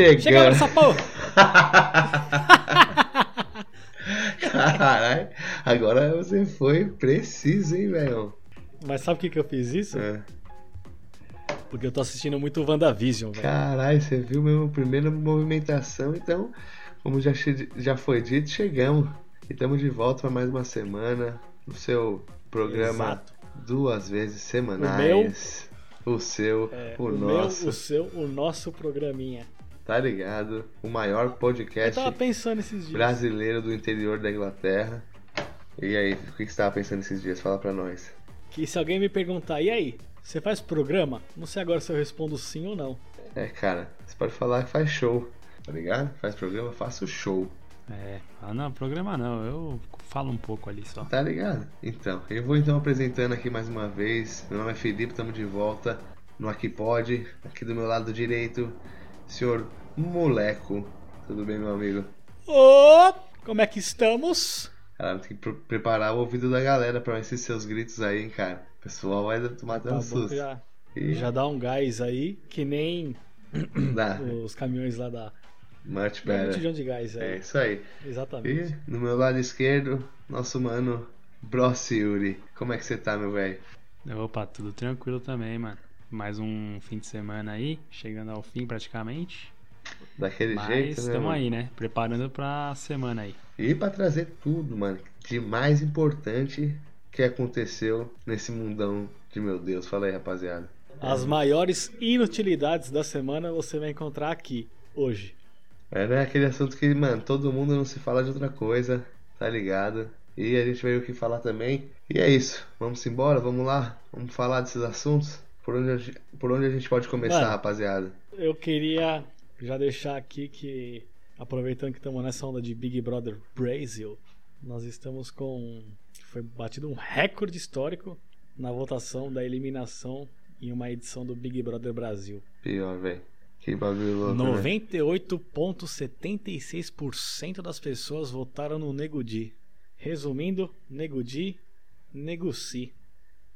Chegando. Chegando nessa porra! Caralho, agora você foi preciso, hein, velho? Mas sabe por que, que eu fiz isso? É. Porque eu tô assistindo muito WandaVision, velho. Caralho, você viu mesmo a primeira movimentação, então, como já, já foi dito, chegamos. E estamos de volta para mais uma semana no seu programa Exato. duas vezes semanais. O, seu, É, o, o nosso, meu, o seu, o nosso programinha. Tá ligado? O maior podcast tava pensando esses dias. brasileiro do interior da Inglaterra. E aí, o que que você tava pensando esses dias? Fala pra nós. Que se alguém me perguntar, e aí, você faz programa? Não sei agora se eu respondo sim ou não. É, cara, você pode falar que faz show, tá ligado? Faz programa, faça o show, É, ah, não, programa não, eu falo um pouco ali só. tá ligado? Então, eu vou então apresentando aqui mais uma vez. Meu nome é Felipe, estamos de volta no Aqui Pode. Aqui do meu lado direito, senhor Moleco. Tudo bem, meu amigo? Ô, como é que estamos? Cara, tem que pre- preparar o ouvido da galera pra esses seus gritos aí, hein, cara. O pessoal vai tomar até Tá um bom, susto. já, E já dá um gás aí, que nem dá, os caminhões lá da. much um better. milhão de gás É aí. isso aí. Exatamente. E no meu lado esquerdo, nosso mano Bros Yuri. Como é que você tá, meu velho? Opa, tudo tranquilo também, mano. Mais um fim de semana aí, chegando ao fim praticamente. Daquele Mas jeito, né? estamos aí, né? Preparando pra semana aí. E pra trazer tudo, mano, de mais importante que aconteceu nesse mundão de meu Deus. Fala aí, rapaziada. As maiores inutilidades da semana você vai encontrar aqui, hoje. Era aquele assunto que, mano, todo mundo não se fala de outra coisa, tá ligado? E a gente veio aqui falar também. E é isso. Vamos embora, vamos lá. Vamos falar desses assuntos. Por onde a gente, por onde a gente pode começar, Mano. rapaziada? Eu queria já deixar aqui que, aproveitando que estamos nessa onda de Big Brother Brasil, nós estamos com. Foi batido um recorde histórico na votação da eliminação em uma edição do Big Brother Brasil. Pior, velho. Que bagulho louco. né? 98,76% das pessoas votaram no Nego Di. Resumindo, Nego Di, Negoci.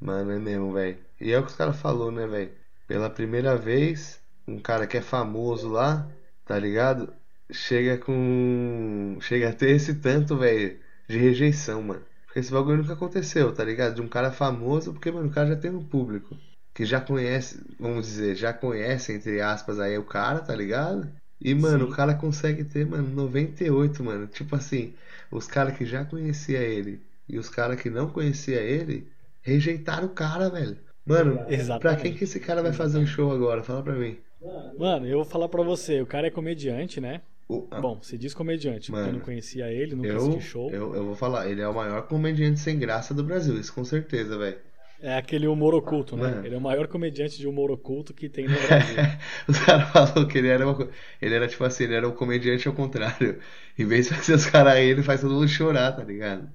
Mano, é mesmo, velho. E é o que os caras falou, né, velho? Pela primeira vez, um cara que é famoso lá, tá ligado? Chega com. Chega a ter esse tanto, velho, de rejeição, mano. Porque esse bagulho nunca aconteceu, tá ligado? De um cara famoso, porque, mano, o cara já tem um público. Que já conhece, vamos dizer, já conhece, entre aspas, aí o cara, tá ligado? E, mano, Sim. o cara consegue ter, mano, 98, mano. Tipo assim, os caras que já conhecia ele e os caras que não conhecia ele rejeitaram o cara, velho. Mano, pra Exatamente. quem que esse cara vai fazer um show agora? Fala pra mim. Mano, eu vou falar pra você, o cara é comediante, né? O- a- Bom, se diz comediante, porque eu Mano, não conhecia ele, nunca eu, assisti show. eu, eu vou falar, ele é o maior comediante sem graça do Brasil, isso com certeza, velho. É aquele humor oculto, né? Mano. Ele é o maior comediante de humor oculto que tem no Brasil. Os caras falaram que ele era uma, ele era tipo assim, ele era um comediante ao contrário. Em vez de fazer os caras aí, ele faz todo mundo chorar, tá ligado?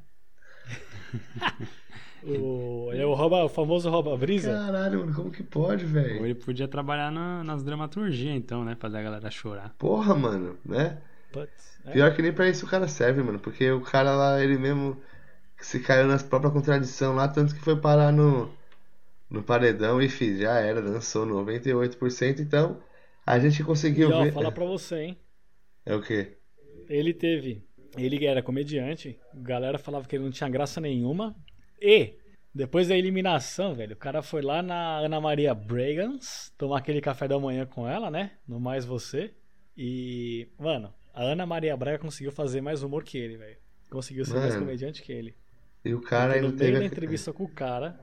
o, ele é o, rouba, o famoso rouba brisa. Caralho, mano, como que pode, Ou velho? ele podia trabalhar na- nas dramaturgias, então, né? Fazer a galera chorar. Porra, mano, né? Putz, é. Pior que nem pra isso o cara serve, mano. Porque o cara lá, ele mesmo se caiu nas próprias contradições lá, tanto que foi parar no, no paredão e, fi, já era, dançou 98%. Então, a gente E conseguiu ó, ver. falar pra você, hein? É o quê? Ele teve. Ele era comediante, a galera falava que ele não tinha graça nenhuma. E, depois da eliminação, velho, o cara foi lá na Ana Maria Bragans tomar aquele café da manhã com ela, né? No Mais Você. E, mano, a Ana Maria Braga conseguiu fazer mais humor que ele, velho. Conseguiu ser mais Mano, comediante que ele. E o cara Porque ainda no meio teve. da a- entrevista com o cara,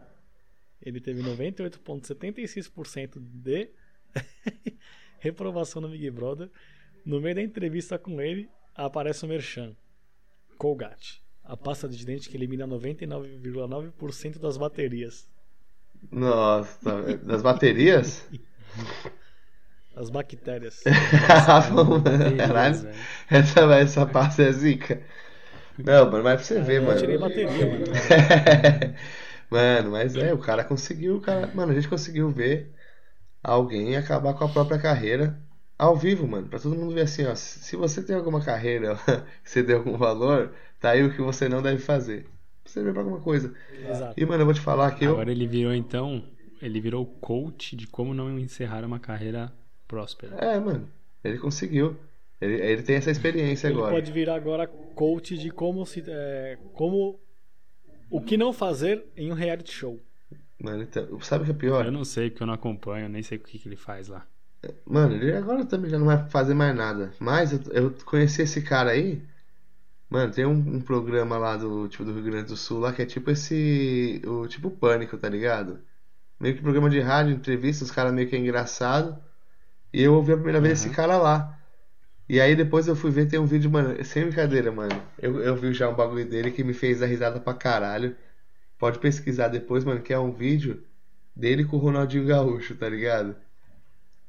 ele teve 98,76% de reprovação no Big Brother. No meio da entrevista com ele, aparece o Merchan. Colgate. A pasta de dente que elimina 99,9% das baterias. Nossa, das baterias? As bactérias. Vamos, Caralho, essa, essa parte é zica. Não, mano, mas pra você ver, Eu mano. tirei bateria, mano. Mano, mas é, o cara conseguiu, o cara, mano, a gente conseguiu ver alguém acabar com a própria carreira ao vivo, mano, pra todo mundo ver assim, ó, se se você tem alguma carreira que você deu algum valor, tá aí o que você não deve fazer. Você ver pra alguma coisa. Exato. E, mano, eu vou te falar que eu, Agora ele virou, então, ele virou coach de como não encerrar uma carreira próspera. é, mano, Ele conseguiu. Ele, ele tem essa experiência Ele agora. pode virar agora coach de como se. é, como. O que não fazer em um reality show. Mano, então, sabe o que é pior? Eu não sei, porque eu não acompanho, nem sei o que, que ele faz lá. Mano, ele agora também já não vai fazer mais nada. Mas eu, eu conheci esse cara aí. Mano, tem um, um programa lá do tipo do Rio Grande do Sul lá que é tipo esse. O tipo Pânico, tá ligado? Meio que programa de rádio, entrevista, os caras meio que é engraçado. E eu ouvi a primeira vez esse cara lá. E aí depois eu fui ver, tem um vídeo, mano, sem brincadeira, mano. Eu, eu vi já um bagulho dele que me fez dar risada pra caralho. Pode pesquisar depois, mano, que é um vídeo dele com o Ronaldinho Gaúcho, tá ligado?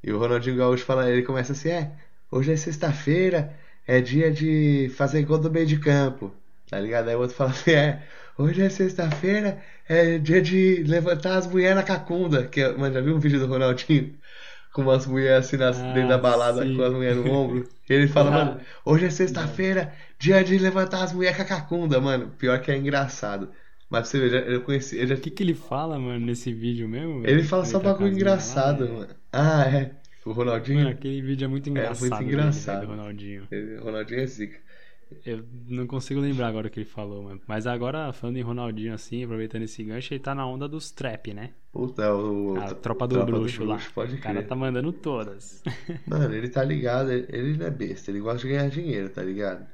E o Ronaldinho Gaúcho fala, ele começa assim, é, hoje é sexta-feira, é dia de fazer gol do meio de campo, tá ligado? Aí o outro fala assim, é, hoje é sexta-feira, é dia de levantar as mulheres na cacunda, que, é- mano, já viu um vídeo do Ronaldinho? Com umas mulheres assim nas, Ah, dentro da balada sim. com as mulheres no ombro. Ele fala, Ah. mano, hoje é sexta-feira, dia de levantar as mulheres com a cacunda, mano. Pior que é engraçado. Mas você já- eu conheci, eu já O que, que ele fala, mano, nesse vídeo mesmo? ele fala só bagulho engraçado, lá, mano. Ah, é. O Ronaldinho. Mano, aquele vídeo é muito engraçado. muito dele, engraçado. velho, do Ronaldinho. O Ronaldinho é zica. Eu não consigo lembrar agora o que ele falou, mano. Mas agora, falando em Ronaldinho assim, aproveitando esse gancho, ele tá na onda dos trap, né? Puta, é o. A tropa do bruxo lá. Pode O cara crer. tá mandando todas. Mano, ele tá ligado, ele, ele não é besta, ele gosta de ganhar dinheiro, tá ligado?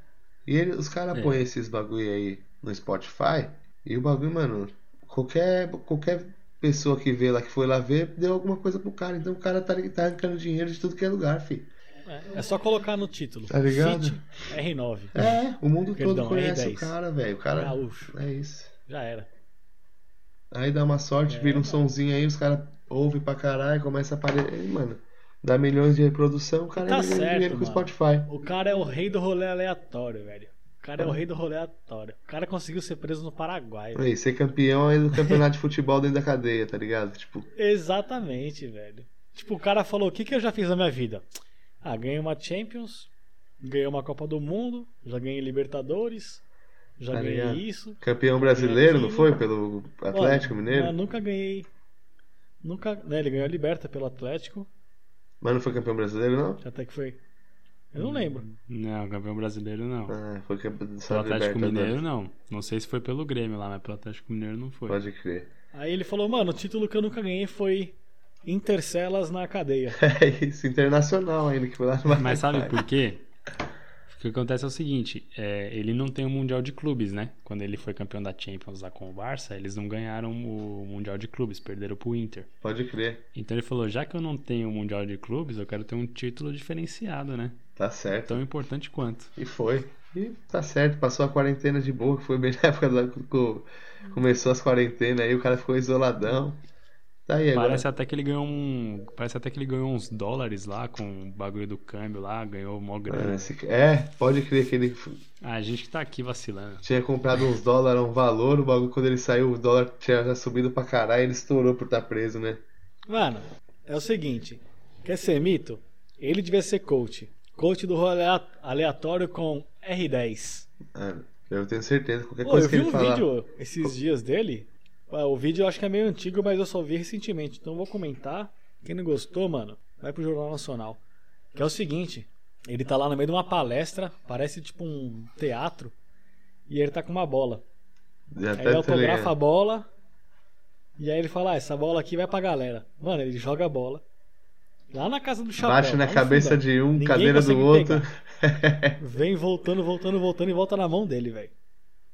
E ele- os caras É. põem esses bagulho aí no Spotify e o bagulho, mano, qualquer, qualquer pessoa que vê lá, que foi lá ver, deu alguma coisa pro cara. Então o cara tá, tá arrancando dinheiro de tudo que é lugar, fi. É, é só colocar no título. Tá ligado? Fit R9. É, o mundo Perdão, todo conhece R10. o cara, velho. O cara. Gaúcho. É isso. Já era. Aí dá uma sorte, É, vira um mano. sonzinho aí, os caras ouvem pra caralho, começa a aparecer. Mano, dá milhões de reprodução, o cara Tá ganha certo, dinheiro com o mano. Spotify. O cara é o rei do rolê aleatório, velho. O cara é o rei do rolê aleatório. O cara conseguiu ser preso no Paraguai. Aí, ser campeão aí do campeonato de futebol dentro da cadeia, tá ligado? Tipo, Exatamente, velho. Tipo, o cara falou: o que, que eu já fiz na minha vida? Ah, ganhei uma Champions, ganhei uma Copa do Mundo, já ganhei Libertadores, já Tá ganhei ligado? isso. campeão brasileiro, não foi? Pelo Atlético Mano, Mineiro? Nunca ganhei. Nunca. Né, ele ganhou a Liberta pelo Atlético. Mas não foi campeão brasileiro, não? Até que foi. Eu não lembro. Não, campeão brasileiro não. Ah, foi campeão do Pelo Atlético. Mineiro não. Não sei se foi pelo Grêmio lá, mas pelo Atlético Mineiro não foi. Pode crer. Aí ele falou: mano, o título que eu nunca ganhei foi Intercelas na cadeia. É isso, internacional ainda, que foi lá no Mas sabe por quê? O que acontece é o seguinte, é, ele não tem o Mundial de Clubes, né? Quando ele foi campeão da Champions lá com o Barça, eles não ganharam o Mundial de Clubes, perderam pro Inter. Pode crer. Então ele falou, já que eu não tenho o Mundial de Clubes, eu quero ter um título diferenciado, né? Tá certo. Tão importante quanto. E foi. E tá certo, passou a quarentena de boa, que foi bem na época da, começou as quarentenas aí, o cara ficou isoladão. Tá aí agora. Parece até que ele ganhou um. Parece até que ele ganhou uns dólares lá com o bagulho do câmbio lá, ganhou mó Ah, grana. esse- É, pode crer que ele Ah, a gente que tá aqui vacilando. tinha comprado uns dólares um valor, o bagulho quando ele saiu, o dólar tinha já subido pra caralho e ele estourou por estar preso, né? Mano, é o seguinte: quer ser mito? Ele devia ser coach. Coach do rolê aleatório com R10. Mano, eu tenho certeza, qualquer Pô, coisa eu que vi ele um falar. vídeo esses dias dele. O vídeo eu acho que é meio antigo, mas eu só vi recentemente. Então eu vou comentar. Quem não gostou, mano, vai pro Jornal Nacional. Que é o seguinte: ele tá lá no meio de uma palestra, parece tipo um teatro, e ele tá com uma bola. Já Aí ele autografa a bola. E aí ele fala: ah, essa bola aqui vai pra galera. Mano, ele joga a bola. Lá na casa do chapéu. Bate na cabeça fundão. de um, Ninguém cadeira do outro. Vem voltando, voltando, voltando e volta na mão dele, velho.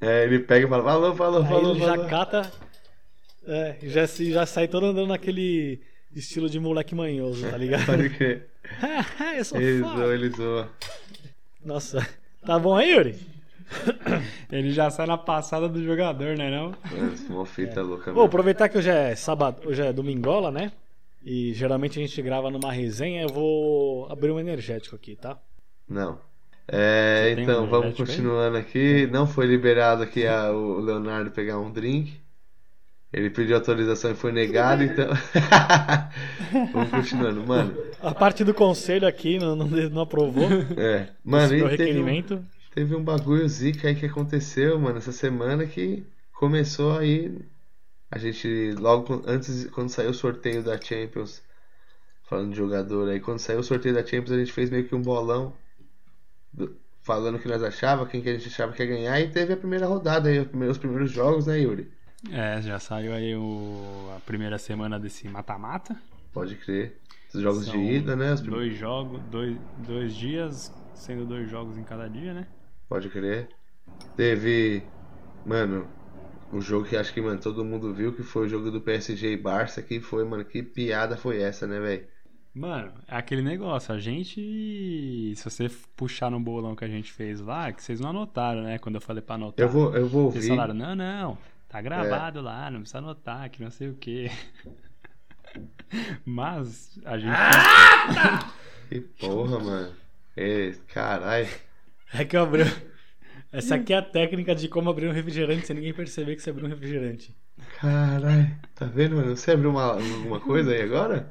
é, ele pega e fala, falou, falou, Aí falou, ele falou. já cata. É, já, já sai todo andando naquele estilo de moleque manhoso, tá ligado? Pode crer. Eu sou Ele foda. zoa, ele zoa. Nossa. Tá bom aí, Yuri? Ele já sai na passada do jogador, né não? Mano, Uma fita louca Vou aproveitar que hoje é sábado, hoje é domingola, né? E geralmente a gente grava numa resenha, eu vou abrir um energético aqui, tá? Não. É, então, um vamos energético aí? continuando aqui. Não foi liberado aqui a- o Leonardo pegar um drink. Ele pediu autorização e foi negado, então. vamos continuando, mano. A parte do conselho aqui não, não, não aprovou É, mano, e teve um, teve um bagulho zica aí que aconteceu, mano, essa semana que começou aí. A gente, logo antes, quando saiu o sorteio da Champions, falando de jogador aí, quando saiu o sorteio da Champions, a gente fez meio que um bolão do- falando o que nós achava, quem que a gente achava que ia ganhar, e teve a primeira rodada aí, os primeiros, os primeiros jogos, né, Yuri? É, já saiu aí o, a primeira semana desse mata-mata. Pode crer. Os jogos São de ida, né? Os Dois jogos, dois, dois dias, sendo dois jogos em cada dia, né? Pode crer. Teve, mano, o jogo que acho que, mano, todo mundo viu, que foi o jogo do PSG e Barça, que foi, mano, que piada foi essa, né, velho? Mano, é aquele negócio, a gente. Se você puxar no bolão que a gente fez lá, que vocês não anotaram, né? Quando eu falei pra anotar. Eu vou, eu vou Vocês ouvir. falaram, não, não, tá gravado lá, não precisa anotar, que não sei o quê. Mas a gente. Que porra, mano. É, caralho. É que eu abri. Essa aqui é a técnica de como abrir um refrigerante sem ninguém perceber que você abriu um refrigerante. Caralho. Tá vendo, mano? Você abriu uma, alguma coisa aí agora?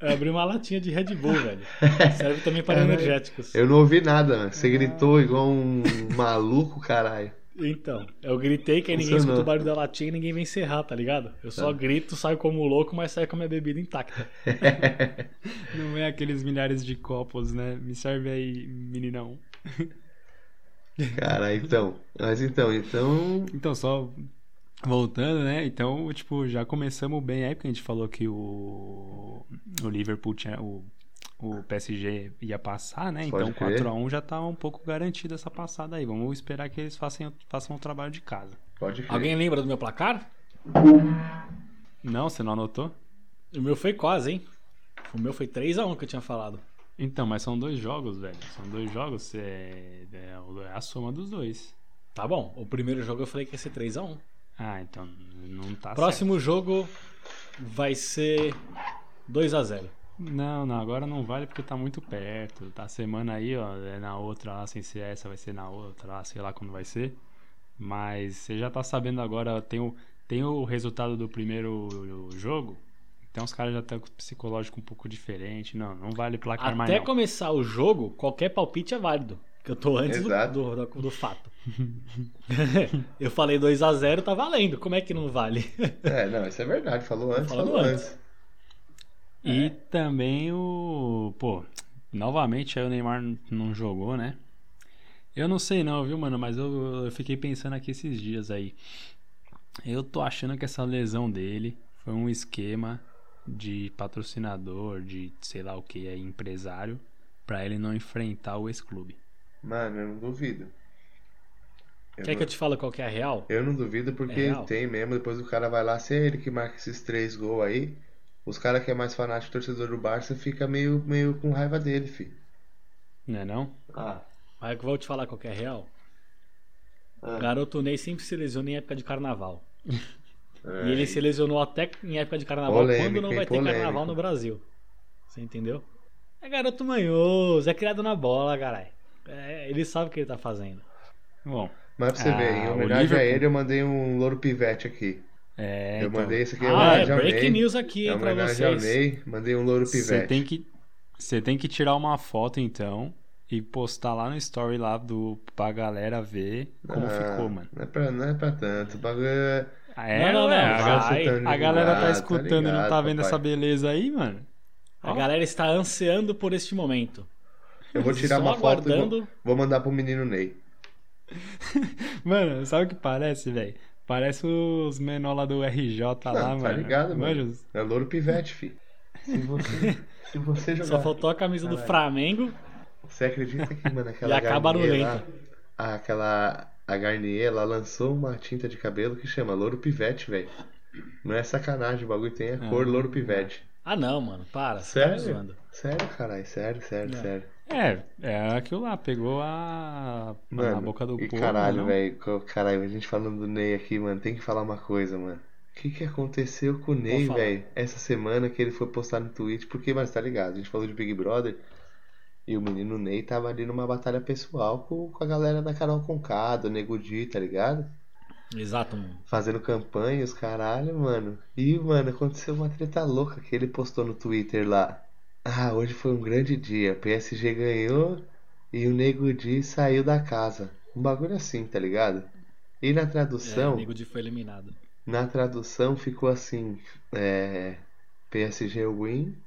Eu abri uma latinha de Red Bull, velho. Serve também para Caralho. energéticos. Eu não ouvi nada, mano. Você gritou igual um maluco, caralho. Então, eu gritei que aí ninguém Funcionou. escuta o barulho da latinha e ninguém vem encerrar, tá ligado? Eu só Tá. grito, saio como louco, mas saio com a minha bebida intacta. Não é aqueles milhares de copos, né? Me serve aí, meninão. Caralho, então. Mas então, então. Então, só voltando, né? Então, tipo, já começamos bem aí, porque a gente falou que o, o Liverpool tinha. O, o PSG ia passar, né? Pode Então crer. 4x1 já tá um pouco garantido essa passada aí. Vamos esperar que eles façam, façam o trabalho de casa. Pode crer. Alguém lembra do meu placar? Não, você não anotou? O meu foi quase, hein? O meu foi 3x1 que eu tinha falado. Então, mas são dois jogos, velho. São dois jogos, é, é a soma dos dois. Tá bom, o primeiro jogo eu falei que ia ser 3x1. Ah, então não tá Próximo jogo vai ser 2x0. certo. Não, não, agora não vale porque tá muito perto. Tá semana aí, ó, é na outra lá, sem ser essa, vai ser na outra lá, sei lá quando vai ser. Mas você já tá sabendo agora, tem o, tem o resultado do primeiro jogo. Então os caras já estão com o psicológico um pouco diferente. Não, não vale placar mais Até começar o jogo, qualquer palpite é válido. Que eu tô antes do, do, do- fato. eu falei 2x0, tá valendo. Como é que não vale? É, não, isso é verdade. Falou antes, falou antes. antes. E também o. Pô, novamente aí o Neymar não jogou, né? Eu não sei não, viu, mano? Mas eu, eu fiquei pensando aqui esses dias aí. Eu tô achando que essa lesão dele foi um esquema de patrocinador, de sei lá o que, aí, empresário, pra ele não enfrentar o ex-clube. Mano, eu não duvido. Eu Quer não, que eu te fale qual que é a real? eu não duvido porque É tem mesmo. Depois o cara vai lá, se é ele que marca esses três gols aí, os caras que é mais fanático torcedor do Barça fica meio, meio com raiva dele, fi. Não é não? Ah. Mas eu vou te falar qual que é a real. Ah. Garoto Ney sempre se lesiona em época de carnaval. É, E ele se lesionou até em época de carnaval Polêmico, quando não vai ter Polêmico. carnaval no Brasil. Você entendeu? É garoto manhoso, é criado na bola, caralho. É, ele sabe o que ele tá fazendo. Bom, Mas pra você Ah, ver, em homenagem a ele, eu mandei um louro pivete aqui. é. eu então, mandei esse aqui Ah, é break Ney. news aqui, É pra vocês. Ney, mandei um louro Você pivete. tem que você tem que tirar uma foto então e postar lá no story lá do pra galera ver como Ah, ficou, mano. Não é pra, não é pra tanto. O bagulho é. Ah, É, Não, não, não, a, vai. a galera tá lado, escutando e não ligado, tá vendo papai. essa beleza aí, mano. A Ó. galera está ansiando por este momento. Eu vou tirar uma foto e vou, mandar pro menino Ney. Mano, sabe o que parece, velho? Parece os menor lá do RJ lá, tá mano. ligado, mano? É louro pivete, fi. Se você, se você jogar. Só faltou a camisa do Caralho. Flamengo. Você acredita que, mano, aquela E acaba barulhenta. lá, aquela a Garnier, ela lançou uma tinta de cabelo que chama Louro Pivete, velho. Não é sacanagem, o bagulho tem a cor Ah. Louro Pivete. Ah não, mano, para. Tá Sério? zoando. Sério, caralho, sério, sério, Não. sério. É, é aquilo lá, pegou a. Mano, na boca do e povo. caralho, velho, caralho, a gente falando do Ney aqui, mano, tem que falar uma coisa, mano. O que que aconteceu com o Ney, velho, essa semana que ele foi postar no Twitch? Porque, mas tá ligado, a gente falou de Big Brother e o menino Ney tava ali numa batalha pessoal com, com a galera da Carol Conká, do Nego Di, tá ligado? Exato, mano. Fazendo campanha, os caralho, mano. E, mano, aconteceu uma treta louca que ele postou no Twitter lá. Ah, hoje foi um grande dia. PSG ganhou e o Nego Di saiu da casa. Um bagulho assim, tá ligado? E na É, tradução, o Nego Di foi eliminado. na tradução ficou assim, é, PSG win,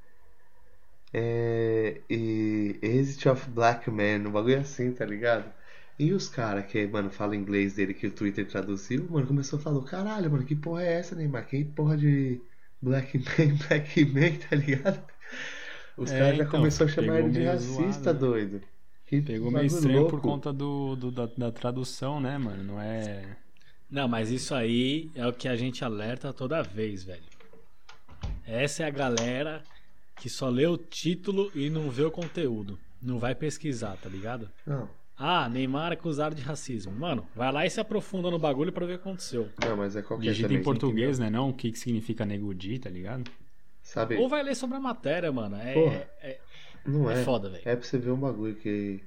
É, e Exit of Black Man, um bagulho assim, tá ligado? E os caras que, mano, fala inglês dele que o Twitter traduziu, mano, começou a falar, caralho, mano, que porra é essa, Neymar? Que porra de Black Man, Black Man, tá ligado? Os É, caras já então, começou a chamar ele de racista, zoado, né? doido. Que Pegou meio estranho por louco. conta do, do- da, da tradução, né, mano? Não é. Não, mas isso aí é o que a gente alerta toda vez, velho. Essa é a galera que só lê o título e não vê o conteúdo. Não vai pesquisar, tá ligado? Não, Ah, Neymar acusado de racismo. Mano, vai lá e se aprofunda no bagulho pra ver o que aconteceu. não, mas é qualquer Digita em português, né? Não o que, que significa negudi, tá ligado? Sabe? Ou vai ler sobre a matéria, mano. É, Porra. é, Não é é. foda, velho. É pra você ver um bagulho que.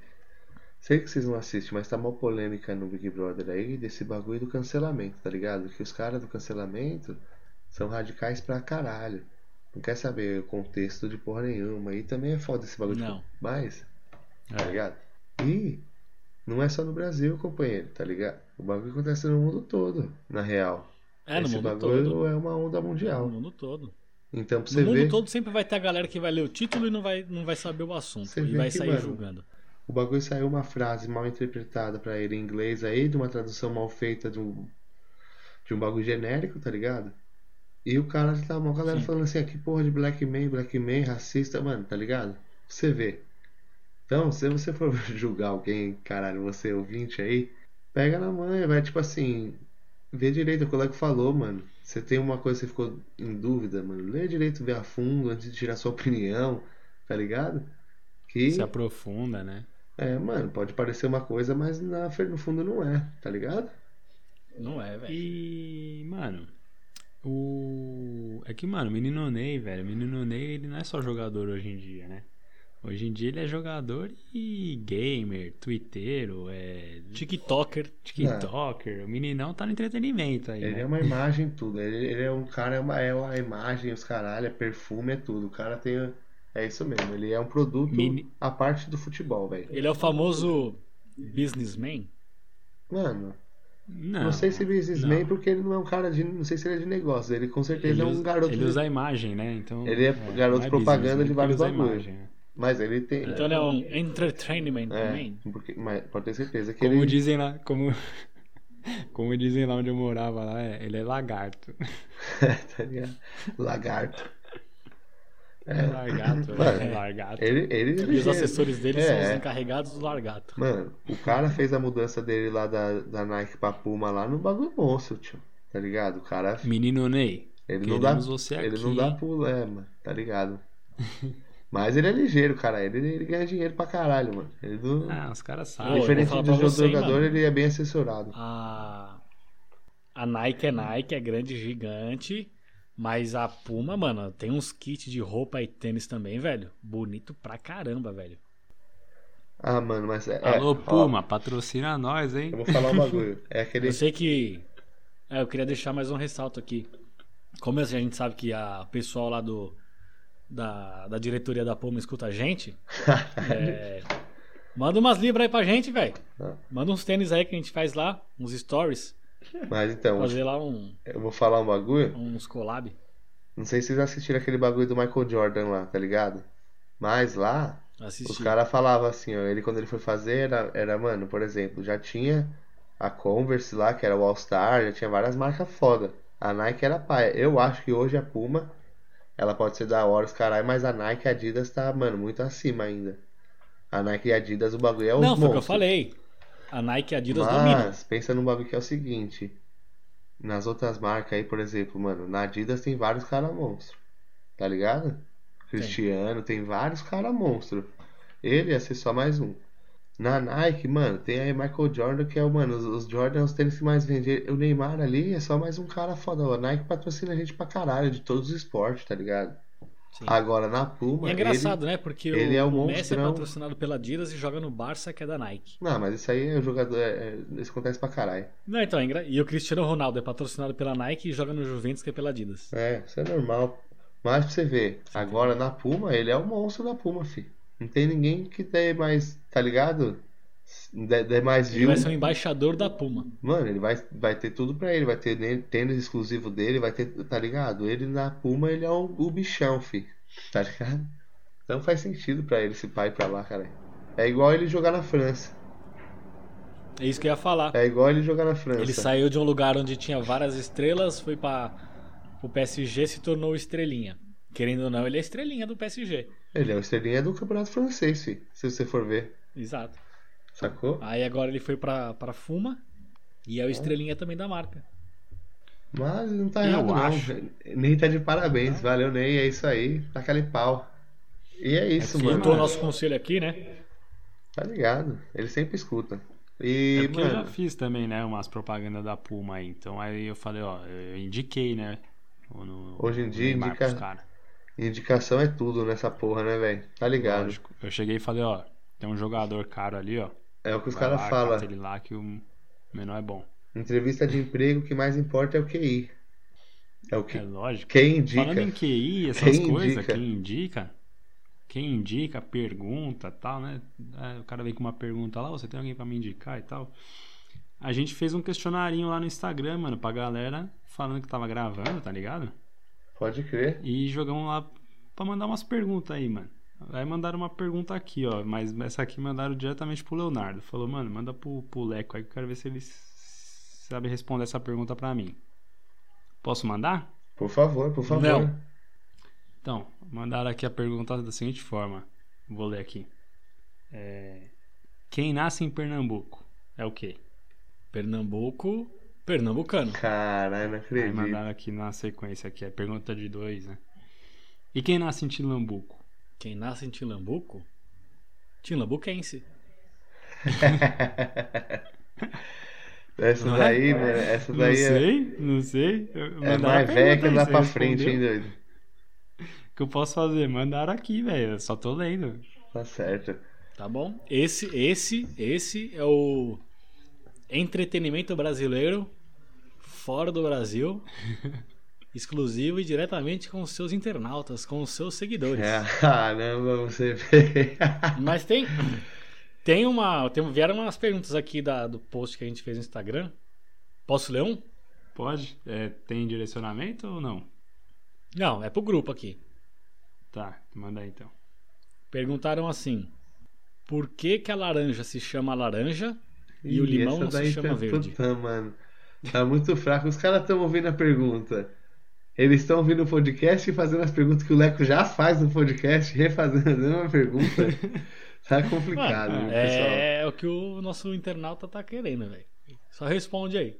Sei que vocês não assistem, mas tá mó polêmica no Big Brother aí desse bagulho do cancelamento, tá ligado? Que os caras do cancelamento são radicais pra caralho. Não quer saber o contexto de porra nenhuma. E também é foda esse bagulho. Não. De... Mas, tá É. ligado? E não é só no Brasil, companheiro, tá ligado? O bagulho acontece no mundo todo, na real. É, no esse mundo bagulho todo. é uma onda No mundial. mundo todo. Então, pra No você mundo ver. todo sempre vai ter a galera que vai ler o título e não vai, não vai saber o assunto. Você e vai que, sair mano, julgando. O bagulho saiu uma frase mal interpretada pra ele em inglês aí, de uma tradução mal feita de um, de um bagulho genérico, tá ligado? E o cara tá uma galera Sim. falando assim, ah, que porra de black man, black man, racista, mano, tá ligado? Você vê. Então, se você for julgar alguém, caralho, você ouvinte aí, pega na manha, vai tipo assim, vê direito o que o colega falou, mano. Você tem uma coisa que você ficou em dúvida, mano, lê direito, vê a fundo antes de tirar sua opinião, tá ligado? Que Se aprofunda, né? é, mano, pode parecer uma coisa, mas na, no fundo não é, tá ligado? Não é, velho. E, mano, o. É que, mano, o menino Ney, velho, o menino Ney, ele não é só jogador hoje em dia, né? Hoje em dia ele é jogador e gamer, twitteiro, é. TikToker. TikToker. O meninão tá no entretenimento aí. Ele né? é uma imagem, tudo. Ele, ele é um cara, é uma, é uma imagem, os caralho, é perfume, é tudo. O cara tem. É isso mesmo, ele é um produto Mini- à parte do futebol, velho. Ele é o famoso businessman. Mano, Não, não, sei se businessman, não. porque ele não é um cara de. Não sei se ele é de negócio. Ele com certeza Ele é um usa, garoto. ele usa a imagem, né? Então, Ele é garoto não é propaganda de vários Ele usa a bagulho. imagem, né? Mas ele tem. Então ele é um entertainment É, man. porque, mas pode ter certeza que Como ele. dizem lá, como, como dizem lá onde eu morava lá, é, ele é lagarto. tá ligado? Lagarto. É largato, Mano, é largato. Ele, ele, E os ele- assessores dele é, são os é. encarregados do largato. Mano, o cara fez a mudança dele lá da, da Nike pra Puma lá no bagulho monstro, tio. Tá ligado? O cara. Menino Ney, Ele não dá. Ele aqui. não dá pulo, é, mano. Tá ligado? Mas ele é ligeiro, cara. Ele, ele ganha dinheiro pra caralho, mano. Ele não. Ah, os caras sabem. Diferente do você, jogador, mano. ele é bem assessorado. A, a Nike é Nike, é grande, gigante. Mas a Puma, mano, tem uns kits de roupa e tênis também, velho. Bonito pra caramba, velho. Ah, mano, mas é. é, Alô, ó, Puma, patrocina nós, hein? eu vou falar um bagulho. É aquele. Eu sei que. É, eu queria deixar mais um ressalto aqui. Como a gente sabe que a o pessoal lá do. Da, da diretoria da Puma escuta a gente. é, manda umas libras aí pra gente, velho. Ah. Manda uns tênis aí que a gente faz lá, uns stories. Mas então, Fazer lá um, eu vou falar um bagulho. uns collab. Não sei se vocês assistiram aquele bagulho do Michael Jordan lá, tá ligado? Mas lá, Assistir. Os caras falavam assim, ó, ele quando ele foi fazer era, era, mano, por exemplo, já tinha a Converse lá, que era o All Star, já tinha várias marcas foda. A Nike era paia. Eu acho que hoje a Puma, ela pode ser da hora, os caralho, mas a Nike e a Adidas tá, mano, muito acima ainda. A Nike e a Adidas, o bagulho é os Não, foi o que eu monstros. falei. A Nike e a Adidas dominam. Mas, pensa num bagulho que é o seguinte. Nas outras marcas aí, por exemplo, mano, na Adidas tem vários caras monstros. Tá ligado? Cristiano, tem vários caras monstros. Ele ia ser só mais um. Na Nike, mano, tem aí Michael Jordan, que é o, mano, os, os Jordan, os tênis que mais vendem. O Neymar ali é só mais um cara foda. A Nike patrocina a gente pra caralho, de todos os esportes, tá ligado? Sim. Agora, na Puma, E é engraçado, né? Porque ele é o, um o Messi é patrocinado pela Adidas e joga no Barça, que é da Nike. ele... Não, mas isso aí é jogador... É, é- isso acontece pra caralho. Não, então, é engra... e o Cristiano Ronaldo é patrocinado pela Nike e joga no Juventus, que é pela Adidas. É, isso é normal. Mas pra você ver, agora na Puma, ele é o monstro da Puma, fi. Não tem ninguém que dê mais, tá ligado? Mais Ele vai ser um embaixador da Puma. Mano, ele vai, vai ter tudo pra ele. Vai ter tênis exclusivo dele, vai ter, tá ligado? Ele na Puma, ele é o, o bichão, fi. Tá ligado? Então faz sentido pra ele esse pai pra lá, cara. É igual ele jogar na França. É isso que eu ia falar. É igual ele jogar na França. Ele saiu de um lugar onde tinha várias estrelas, foi para o PSG se tornou estrelinha. Querendo ou não, ele é estrelinha do PSG. Ele é o estrelinha do campeonato francês, fi, se você for ver. Exato. Sacou? Aí agora ele foi pra, pra Fuma e é o estrelinha também da marca. Mas não tá Eu errado, não. acho. Ney tá de parabéns. Valeu, Ney. É isso aí. Taca pau. E é isso, mano. Escutou o nosso conselho aqui, né? Tá ligado? Ele sempre escuta. E, É porque eu já mano, fiz também, né, umas propagandas da Puma aí. Então aí eu falei, ó, eu indiquei, né? no- Hoje em dia, indica- indicação é tudo nessa porra, né, velho? Tá ligado? Lógico. Eu cheguei e falei, ó, tem um jogador caro ali, ó. É o que os caras falam. ele lá que o menor é bom. Entrevista de emprego, o que mais importa é o QI. É o que É lógico. quem indica. Falando em QI, essas Quem coisas, indica? quem indica, quem indica, pergunta tal, né? Aí o cara vem com uma pergunta lá, "Ô, você tem alguém pra me indicar e tal. A gente fez um questionarinho lá no Instagram, mano, pra galera falando que tava gravando, tá ligado? Pode crer. E jogamos lá pra mandar umas perguntas aí, mano. Aí mandaram uma pergunta aqui, ó. Mas essa aqui mandaram diretamente pro Leonardo. Falou, mano, manda pro, pro Leco aí que eu quero ver se ele sabe responder essa pergunta pra mim. Posso mandar? Por favor, por favor. Não. Então, mandaram aqui a pergunta da seguinte forma. Vou ler aqui. É, Quem nasce em Pernambuco é o quê? Pernambuco, pernambucano. Caralho, não Aí acredito. mandaram aqui na sequência aqui. É pergunta de dois, né? E quem nasce em Tilambuco? Quem nasce em Tilambuco? Tilambuquense. Essa Não é? daí, mano, essa Não daí é, sei, não sei. é mais velha que andar pra frente, hein, respondeu. doido? O que eu posso fazer? Mandaram aqui, velho. Só tô lendo. Tá certo. Tá bom? Esse, esse, esse é o entretenimento brasileiro fora do Brasil, exclusivo e diretamente com os seus internautas, com os seus seguidores. É, caramba, você vê. Mas tem tem uma, tem, vieram umas perguntas aqui da, do post que a gente fez no Instagram. Posso ler um? Pode? É, tem direcionamento ou não? Não, é pro grupo aqui. Tá, manda aí então. Perguntaram assim: Por que que a laranja se chama laranja e o limão não se chama tá- verde? Puta, mano. Tá muito fraco. Os caras estão ouvindo a pergunta. Eles estão ouvindo o podcast e fazendo as perguntas que o Leco já faz no podcast, refazendo a mesma pergunta. Tá complicado, Mano, viu, pessoal? é, o que o nosso internauta tá querendo, velho. Só responde aí.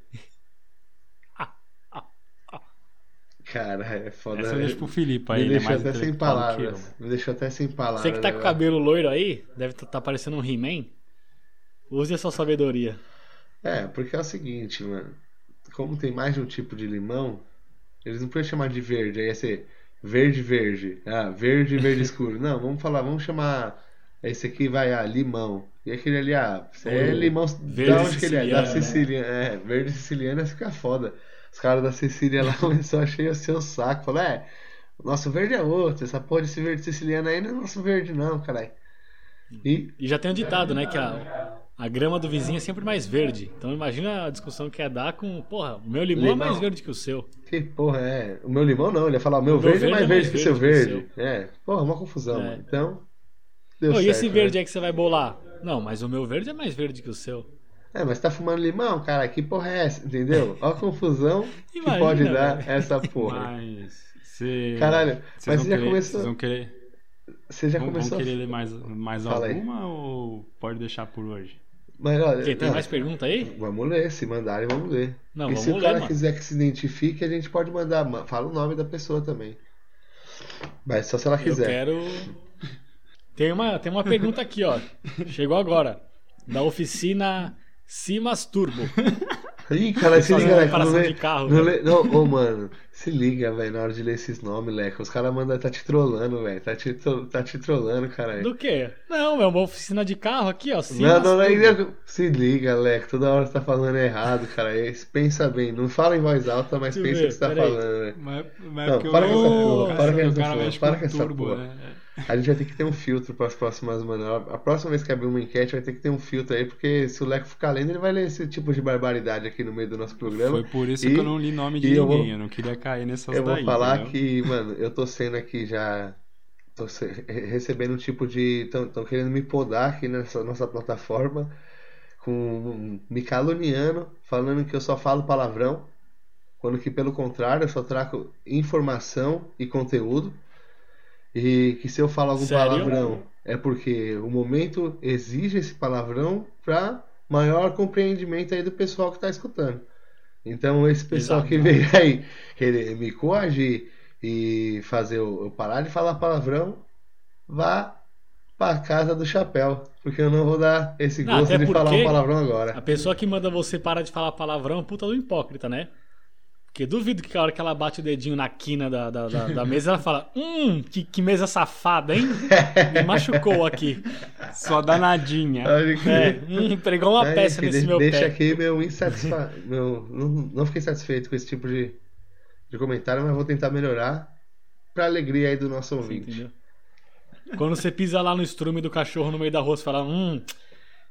Cara, é foda. Essa eu deixo pro Felipe aí, Me ele é deixou até sem eu, palavras. mano. Me deixou até sem palavras. Você que tá com o né, cabelo loiro aí, deve estar tá parecendo um He-Man. Use a sua sabedoria. É, porque é o seguinte, mano. Como tem mais de um tipo de limão, eles não podem chamar de verde, aí ia ser verde verde. Ah, verde verde escuro. Não, vamos falar, vamos chamar esse aqui vai ah, limão. E aquele ali, ah, é limão. verde da onde que ele é? Da siciliano, né? Sicília. É, verde siciliano fica foda. Os caras da Sicília lá começaram a cheio o seu saco. Falaram, é, o nosso verde é outro. Essa porra desse verde siciliano aí não é nosso verde, não, caralho. E E já tem um ditado, né? Que a, a grama do vizinho é sempre mais verde. Então imagina a discussão que ia dar com. Porra, o meu limão, é Limão. mais verde que o seu. Que porra é? O meu limão não, ele ia falar o meu, O meu verde, é mais verde que o seu verde verde. É, porra, uma confusão, É. mano. Então, deu certo. e esse né? verde aí que você vai bolar? Não, mas o meu verde é mais verde que o seu. É, mas tá fumando limão, cara, que porra é essa? Entendeu? Olha a confusão que Imagina, pode dar velho. essa porra. Mas. Você... Caralho, vocês mas você já querer- começou- Vocês vão querer, Você já vão, vão começou. querer ler mais, mais Fala aí. alguma ou pode deixar por hoje? Mas olha, Quem, tem não, mais pergunta aí? vamos ler, se mandarem, vamos ler. Não, e se o ler, cara mano. quiser que se identifique, a gente pode mandar, ma- fala o nome da pessoa também. Mas só se ela Eu quiser. quero. Tem uma, tem uma pergunta aqui, ó. Chegou agora. Da oficina Simas Turbo. Ih, cara, se liga, Leco. Não, lê, carro, não, lê, não, ô, mano, se liga, velho, na hora de ler esses nomes, Leco. Os caras mandam, tá te trollando, velho. Tá te, tá te trollando, caralho. Do quê? Não, é uma oficina de carro aqui, ó. Não, Simas não, não, não, se liga, Leco. Toda hora você tá falando errado, cara. É, Pensa bem. Não fala em voz alta, mas Deixa pensa o que você tá falando, velho. Mas, mas Não, porque para com essa porra, cara- para com essa cara porra, para com essa porra. A gente vai ter que ter um filtro para as próximas, mano. A próxima vez que abrir uma enquete vai ter que ter um filtro aí, porque se o Leco ficar lendo, ele vai ler esse tipo de barbaridade aqui no meio do nosso programa. Foi por isso E- que eu não li nome de e eu ninguém. vou- Eu não queria cair nessas Eu vou daí, falar entendeu? que, mano, eu tô sendo aqui já tô recebendo um tipo de. Estão querendo me podar aqui nessa nossa plataforma, com me caluniando, falando que eu só falo palavrão, quando que pelo contrário eu só trago informação e conteúdo. E que se eu falo algum Sério? palavrão é porque o momento exige esse palavrão para maior compreendimento aí do pessoal que está escutando. Então esse pessoal Exato. que veio aí querer me coagir e fazer eu parar de falar palavrão, vá pra casa do chapéu, porque eu não vou dar esse Não, gosto até de falar um palavrão agora. A pessoa que manda você parar de falar palavrão é puta do hipócrita, né? Porque duvido que a hora que ela bate o dedinho na quina da, da, da- da mesa, ela fala: Hum, que, que mesa safada, hein? Me machucou aqui. Só danadinha. Que- É, hum, pregou uma Aí, peça filho, nesse meu deixa pé. aqui meu insatisfa... meu, não, não fiquei satisfeito com esse tipo de, de comentário, mas vou tentar melhorar pra alegria aí do nosso ouvinte. Quando você pisa lá no estrume do cachorro no meio da rua, você fala: Hum,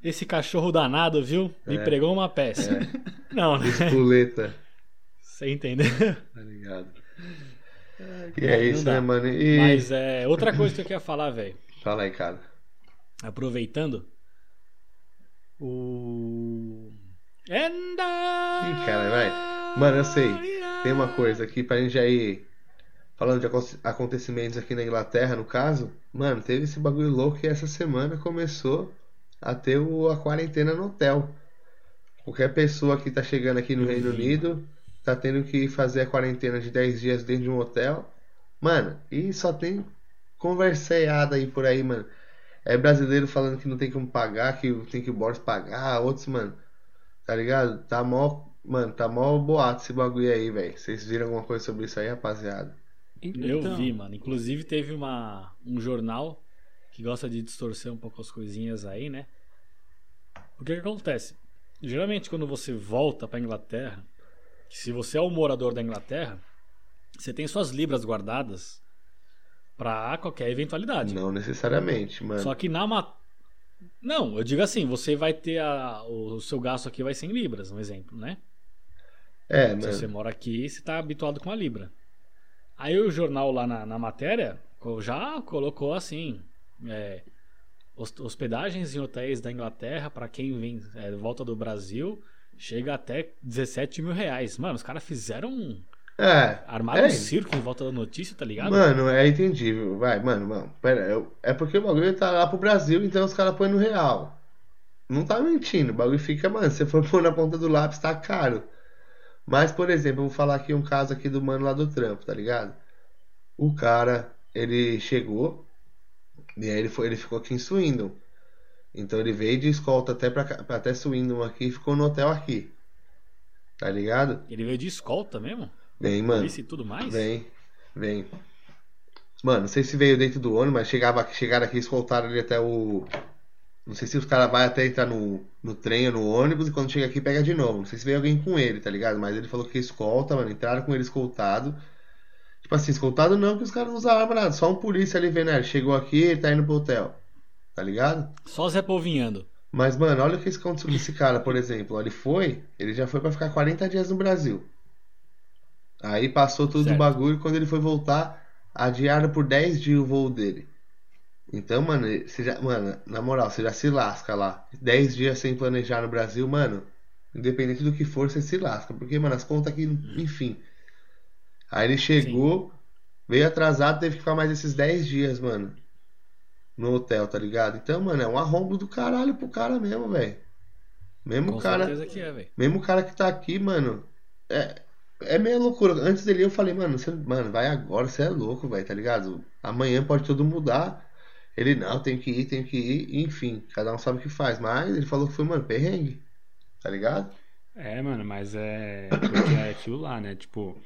esse cachorro danado, viu? Me É. pregou uma peça. Não, né? Espoleta, Você entendeu? tá ligado? E é isso, dá. né, mano? E Mas é, outra coisa que eu queria falar, velho. fala aí, cara. aproveitando o Enda Ih, cara, vai. Mano, eu sei. Tem uma coisa aqui pra gente já ir falando de acon- acontecimentos aqui na Inglaterra, no caso. Mano, teve esse bagulho louco que essa semana começou a ter o- a quarentena no hotel. Qualquer pessoa que tá chegando aqui no Reino vi. Unido tá tendo que fazer a quarentena de 10 dias dentro de um hotel. Mano, e só tem conversaiada aí por aí, mano. É brasileiro falando que não tem como pagar, que tem que o Boris pagar, outros, mano. Tá ligado? Tá mó. Mano, tá mó boato esse bagulho aí, velho. Vocês viram alguma coisa sobre isso aí, rapaziada? Eu Então, vi, mano. Inclusive teve uma, um jornal que gosta de distorcer um pouco as coisinhas aí, né? O que que acontece? Geralmente quando você volta pra Inglaterra, se você é um morador da Inglaterra, você tem suas libras guardadas pra qualquer eventualidade. Não necessariamente, mano. Só que na ma... Não, eu digo assim, você vai ter a... o seu gasto aqui vai ser em libras, um exemplo, né? É, Se mano. você mora aqui, você tá habituado com a libra. Aí o jornal lá na, na matéria já colocou assim, é, hos- hospedagens em hotéis da Inglaterra para quem vem é, volta do Brasil chega até 17 mil reais. Mano, os caras fizeram um... É. Armaram é, um circo em volta da notícia, tá ligado? Mano, é entendível. Vai, mano, mano. Pera, eu- é porque o bagulho tá lá pro Brasil, então os caras põem no real. Não tá mentindo. O bagulho fica, mano, se você for pôr na ponta do lápis, tá caro. Mas, por exemplo, eu vou falar aqui um caso aqui do mano lá do trampo, tá ligado? O cara, ele chegou e aí ele, foi, ele ficou aqui em Swindon. Então ele veio de escolta até, pra, até Swindon aqui e ficou no hotel aqui. Tá ligado? Ele veio de escolta mesmo? Vem, mano. Polícia e tudo mais? Vem, vem. Mano, não sei se veio dentro do ônibus, mas chegava, chegaram aqui e escoltaram ele até o. Não sei se os caras vão até entrar no, no trem ou no ônibus e quando chega aqui pega de novo. Não sei se veio alguém com ele, tá ligado? Mas ele falou que escolta, mano. Entraram com ele escoltado. Tipo assim, escoltado não, que os caras não usam arma nada. Só um polícia ali vendo, ah, ele chegou aqui, ele tá indo pro hotel. Tá ligado? Só Zé Povinhando. Mas, mano, olha o que aconteceu com esse cara, por exemplo. Ele foi, ele já foi pra ficar 40 dias no Brasil. Aí passou tudo o Certo. bagulho. Quando ele foi voltar, adiaram por 10 dias o voo dele. Então, mano, você já, mano, na moral, você já se lasca lá. 10 dias sem planejar no Brasil, mano. Independente do que for, você se lasca. Porque, mano, as contas aqui, enfim. Aí ele chegou, veio atrasado, teve que ficar mais esses 10 dias, mano. No hotel, tá ligado? Então, mano, é um arrombo do caralho pro cara mesmo, velho. Mesmo Com o cara. que é. Mesmo o cara que tá aqui, mano, é, é meio loucura. Antes dele eu falei, mano, você, mano, vai agora, você é louco, velho, tá ligado? Amanhã pode tudo mudar. Ele, não, tem que ir, tem que ir, enfim, cada um sabe o que faz. Mas ele falou que foi, mano, perrengue, tá ligado? É, mano, mas é. Porque é aquilo lá, né? Tipo,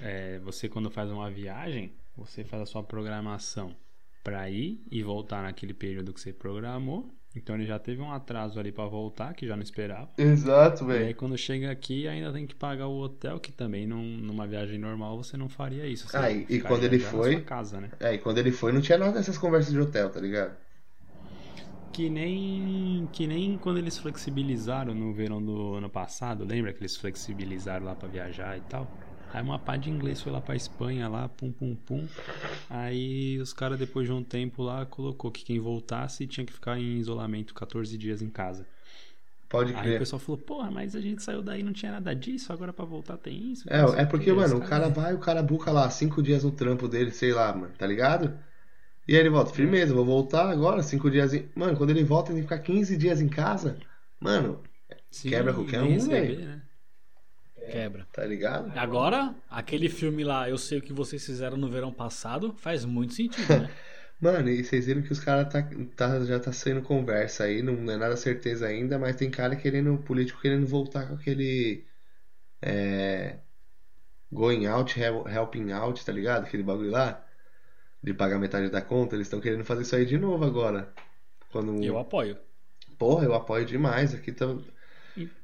é, você quando faz uma viagem, você faz a sua programação pra ir e voltar naquele período que você programou. Então ele já teve um atraso ali pra voltar, que já não esperava. Exato, E aí quando chega aqui ainda tem que pagar o hotel, que também num- numa viagem normal você não faria isso. Você Ah, e- e quando ele foi- casa, né? É, e quando ele foi, não tinha nada dessas conversas de hotel, tá ligado? Que nem, que nem quando eles flexibilizaram no verão do ano passado, lembra que eles flexibilizaram lá pra viajar e tal? Aí uma pá de inglês foi lá pra Espanha, lá, pum, pum, pum. Aí os caras, depois de um tempo lá, colocou que quem voltasse tinha que ficar em isolamento 14 dias em casa. Pode Aí o crer. pessoal falou, porra, mas a gente saiu daí não tinha nada disso, agora pra voltar tem isso. É, é porque, mano, o cara vai, o cara buca lá cinco dias no trampo dele, sei lá, mano, tá ligado? E aí ele volta, firmeza, vou voltar agora, cinco dias em... Mano, quando ele volta, ele tem que ficar 15 dias em casa. Mano, Sim, quebra qualquer um, velho. né? Quebra. tá ligado? Agora, aquele filme lá, eu sei o que vocês fizeram no verão passado, faz muito sentido, né? Mano, e vocês viram que os caras tá, tá- já tá saindo conversa aí, não é nada certeza ainda, mas tem cara querendo, político querendo voltar com aquele. É. Going out, hel- helping out, tá ligado? Aquele bagulho lá. De pagar metade da conta, eles estão querendo fazer isso aí de novo agora. Quando. Eu apoio. Porra, eu apoio demais. Aqui tá.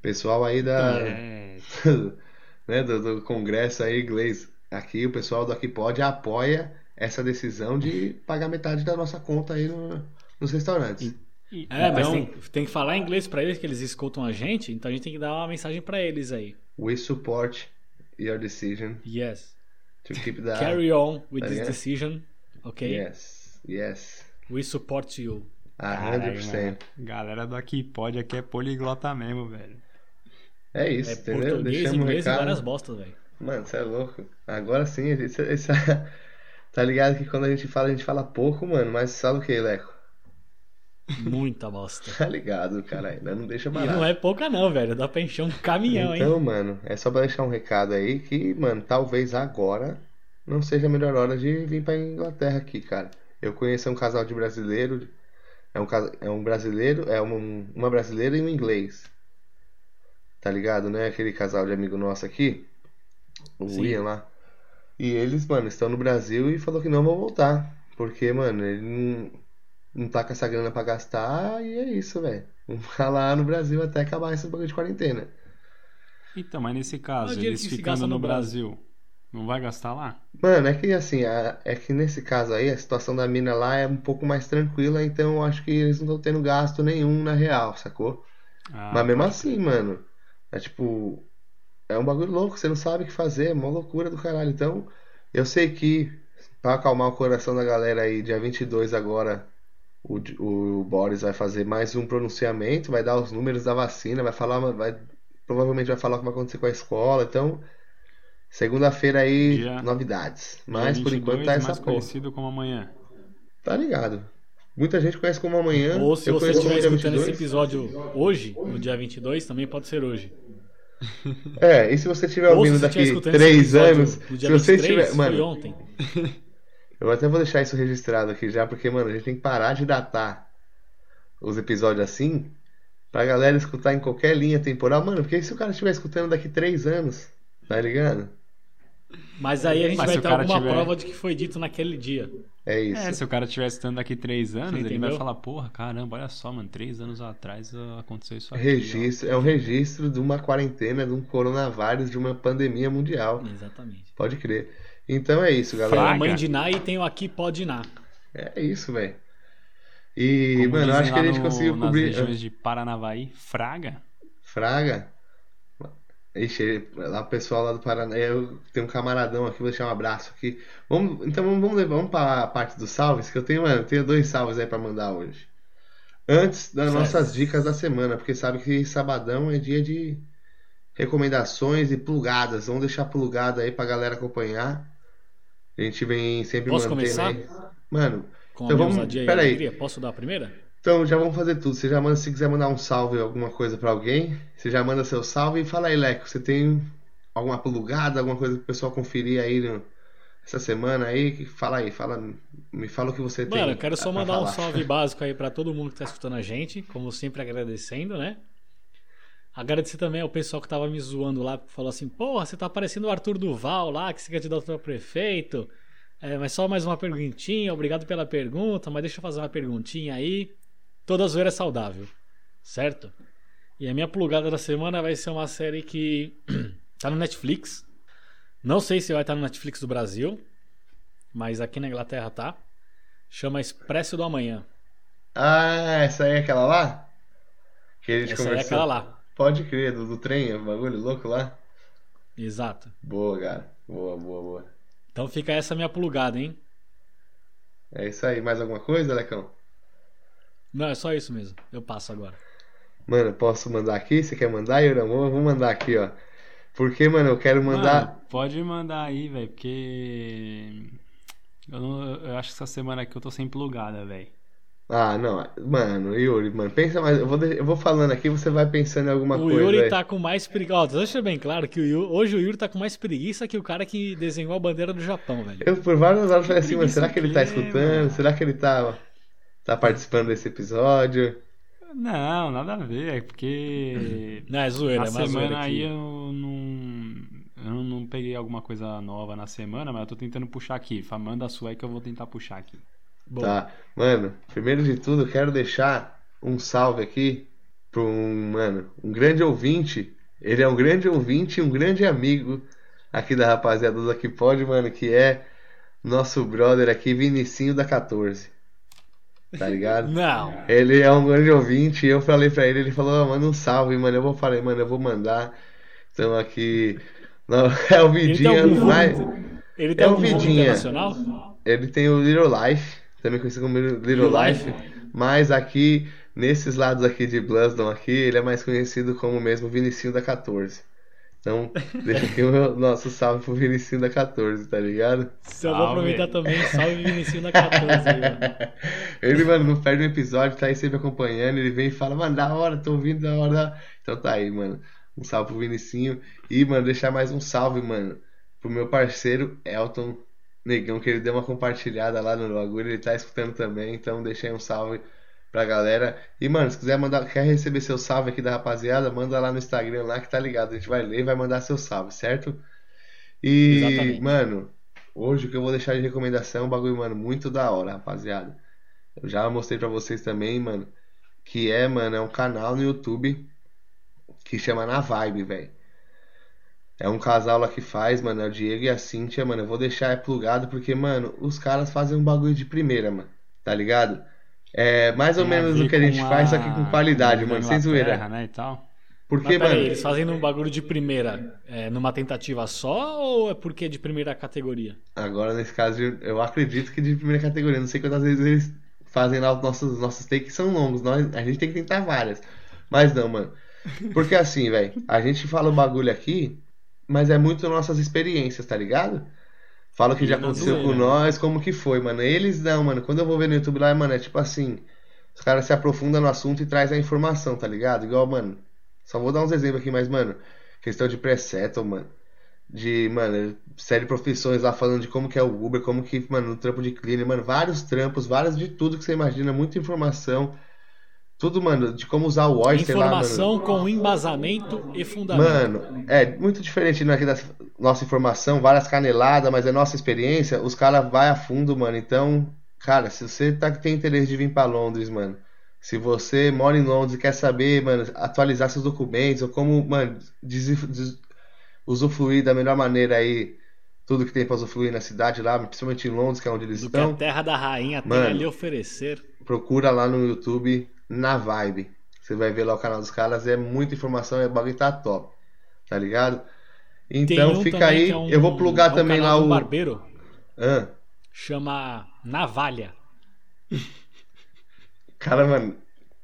Pessoal aí da. É, né, do, do Congresso aí inglês. Aqui o pessoal do Aqui Pode apoia essa decisão de pagar metade da nossa conta aí no- nos restaurantes. e- É, mas então, tem, tem que falar inglês pra eles, que eles escutam a gente, então a gente tem que dar uma mensagem pra eles aí. We support your decision Yes. to keep the. Carry on with Tá this decision, ok? Yes, yes. We support you. A Caralho, 100%. mano. Galera do Aqui Pode aqui é poliglota mesmo, velho. É isso, É entendeu? português, Deixamos inglês e recado. várias bostas, velho. Mano, você é louco. Agora sim, esse, esse- tá ligado que quando a gente fala, a gente fala pouco, mano, mas sabe o que, Leco? Muita bosta. Tá ligado, cara, ainda não deixa E barato. não é pouca não, velho. Dá pra encher um caminhão, hein? Então, mano, é só pra deixar um recado aí que, mano, talvez agora não seja a melhor hora de vir pra Inglaterra aqui, cara. Eu conheço um casal de brasileiro, é um, é um brasileiro, é um- uma brasileira e um inglês. Tá ligado, né? Aquele casal de amigo nosso aqui, o Sim. Ian lá. E eles, mano, estão no Brasil e falou que não vão voltar. Porque, mano, ele não, não tá com essa grana pra gastar e é isso, velho. Vamos ficar lá no Brasil até acabar esse bagulho de quarentena. Então, mas nesse caso, É eles ficando no no Brasil, não vai gastar lá? Mano, é que assim, a- é que nesse caso aí, a situação da mina lá é um pouco mais tranquila, então eu acho que eles não estão tendo gasto nenhum na real, sacou? Ah, Mas mesmo assim, mano, é tipo, é um bagulho louco, você não sabe o que fazer, é uma loucura do caralho. Então, eu sei que, pra acalmar o coração da galera aí, dia 22 agora, o, o Boris vai fazer mais um pronunciamento, vai dar os números da vacina, vai falar, vai, provavelmente vai falar o que vai acontecer com a escola, então. Segunda-feira aí, Dia- novidades. Mas por 22, enquanto tá essa mais porra. conhecido como amanhã. Tá ligado? Muita gente conhece como amanhã. Ou se eu você estiver dia escutando esse 22. episódio hoje, no dia 22, também pode ser hoje. É, e se você estiver se ouvindo daqui esse três anos, no se você 23, estiver. foi Mano, ontem. eu até vou deixar isso registrado aqui já, porque, mano, a gente tem que parar de datar os episódios assim pra galera escutar em qualquer linha temporal. Mano, porque se o cara estiver escutando daqui três anos? Tá ligado? Mas aí a gente Mas vai o ter alguma tiver- prova de que foi dito naquele dia. É isso. É, se o cara estiver estando daqui três anos, ele vai falar, porra, caramba, olha só, mano, três anos atrás aconteceu isso aqui. ó." Registro, é um registro de uma quarentena, de um coronavírus, de uma pandemia mundial. Exatamente. Pode crer. Então é isso, galera. a Fraga. mãe de Ná e tem o aqui pode Ná. É isso, velho. E, Como mano, acho que a gente no- conseguiu nas cobrir. regiões de Paranavaí, Fraga. Fraga. Ixi, lá o pessoal lá do Paraná. Eu tenho um camaradão aqui, vou deixar um abraço aqui. Vamos, então vamos, levar- vamos para a parte dos salves, que eu tenho, mano, eu tenho dois salves aí pra mandar hoje. Antes das Certo. nossas dicas da semana, porque sabe que sabadão é dia de recomendações e plugadas. Vamos deixar plugado aí pra galera acompanhar. A gente vem sempre Posso mantendo começar? aí. Mano, Com Então vamos- ousadia pera aí. alegria. Posso dar a primeira? Então já vamos fazer tudo. Você já manda, se quiser mandar um salve, alguma coisa pra alguém, você já manda seu salve e fala aí, Leco, você tem alguma plugada, alguma coisa pro pessoal conferir aí no- essa semana aí? Fala aí, fala, me fala o que você tem. Mano, eu quero só pra mandar um falar. salve básico aí pra todo mundo que tá escutando a gente, como sempre agradecendo, né? Agradecer também ao pessoal que tava me zoando lá, que falou assim: Porra, você tá parecendo o Arthur Duval lá, que se candidatou a prefeito. É, mas só mais uma perguntinha, obrigado pela pergunta, mas deixa eu fazer uma perguntinha aí. Toda zoeira é saudável, certo? E a minha plugada da semana vai ser uma série que tá no Netflix. Não sei se vai estar no Netflix do Brasil, mas aqui na Inglaterra tá. Chama Expresso do Amanhã. Ah, essa aí é aquela lá? Que a gente Essa é conversou. aquela lá. Pode crer, do, do trem, o bagulho louco lá. Exato. Boa, cara. Boa, boa, boa. Então fica essa minha plugada, hein? É isso aí. Mais alguma coisa, Lecão? Não, é só isso mesmo. Eu passo agora. Mano, posso mandar aqui? Você quer mandar, Yurão? Eu vou mandar aqui, ó. Porque, mano, eu quero mandar. Mano, pode mandar aí, velho, porque. Eu, não, eu acho que essa semana aqui eu tô sem plugada, velho. Ah, não. Mano, Yuri, mano, pensa mais. Eu vou, eu vou falando aqui, você vai pensando em alguma o coisa. Yuri aí. tá com mais preguiça. Ó, deixa bem claro que o Yuri- hoje o Yuri tá com mais preguiça que o cara que desenhou a bandeira do Japão, velho. Eu por várias horas falei assim, mano, será que ele tá o escutando? Será que ele tá, tá participando desse episódio? Não, nada a ver, é porque. Não, é zoeira, na é zoeira semana aí eu não. Eu não peguei alguma coisa nova na semana, mas eu tô tentando puxar aqui. Manda a sua aí que eu vou tentar puxar aqui. Bom, Tá. Mano, primeiro de tudo, eu quero deixar um salve aqui pra um, mano, um grande ouvinte. Ele é um grande ouvinte e um grande amigo aqui da rapaziada do Aqui Pode, mano, que é nosso brother aqui, Vinicinho da 14. Tá ligado? Não. Ele é um grande ouvinte e eu falei pra ele, ele falou, "Ó, manda um salve, mano. Eu vou falei, mano, eu vou mandar. Então aqui. Não, é o Ele tem Vidinha algum mais. voo, ele tem É o Vidinha. Ele tem o Little Life, também conhecido como Little Life. Mas aqui, nesses lados aqui de Bluesdon aqui, ele é mais conhecido como mesmo Vinicinho da 14. Então, deixa aqui o meu- nosso salve pro Vinicinho da 14, tá ligado? Eu vou aproveitar também, salve Vinicius na 14 aí, mano. Ele, mano, não perde um episódio, tá aí sempre acompanhando. Ele vem e fala, mano, da hora, tô ouvindo, da hora. Então tá aí, mano. Um salve pro Vinicinho. E, mano, deixar mais um salve, mano, pro meu parceiro Elton Negão, que ele deu uma compartilhada lá no bagulho. Ele tá escutando também. Então deixei um salve pra galera. E, mano, se quiser mandar, quer receber seu salve aqui da rapaziada, manda lá no Instagram lá que tá ligado. A gente vai ler e vai mandar seu salve, certo? E, Exatamente. mano, hoje o que eu vou deixar de recomendação é um bagulho, mano, muito da hora, rapaziada. Eu já mostrei pra vocês também, mano, que é, mano, é um canal no YouTube que chama Na Vibe, velho. É um casal lá que faz, mano, é o Diego e a Cíntia, mano. Eu vou deixar é plugado porque, mano, os caras fazem um bagulho de primeira, mano. Tá ligado? É mais ou a menos o que a gente com faz, só que com qualidade, mano, a sem zoeira. Né, e tal. Porque, Mas mano, eles fazem um bagulho de primeira é, numa tentativa só ou é porque é de primeira categoria? agora nesse caso eu acredito que de primeira categoria. Não sei quantas vezes eles fazem lá os nossos, nossos takes são longos. Nós, a gente tem que tentar várias. Mas não, mano. Porque assim, velho, a gente fala o bagulho aqui, mas é muito nossas experiências, tá ligado? Fala o que já aconteceu com zoeira. nós, como que foi, mano. Eles não, mano. Quando eu vou ver no YouTube lá, mano, é tipo assim, os caras se aprofundam no assunto e traz a informação, tá ligado? Igual, mano, só vou dar uns exemplos aqui, mas, mano, questão de pre-settle, mano. De, mano, série de profissões lá falando de como que é o Uber, como que, mano, o trampo de cleaner, mano, vários trampos, vários de tudo que você imagina, muita informação. Tudo, mano, de como usar o Oyster lá. Informação com embasamento e fundamento. Mano, é muito diferente né, aqui da nossa informação, várias caneladas, mas é nossa experiência, os caras vai a fundo, mano. Então, cara, se você tá, tem interesse de vir pra Londres, mano, se você mora em Londres e quer saber, mano, atualizar seus documentos, ou como, mano, usufruir da melhor maneira aí, tudo que tem pra usufruir na cidade lá, principalmente em Londres, que é onde eles do que a estão, terra da rainha tem Mano. a lhe oferecer. procura lá no YouTube, na Vibe. Você vai ver lá o canal dos caras, é muita informação, é o bagulho tá top. Tá ligado? Então um fica aí, é um- eu vou plugar é um também canal lá o. barbeiro, Ah, chama Navalha. cara, mano.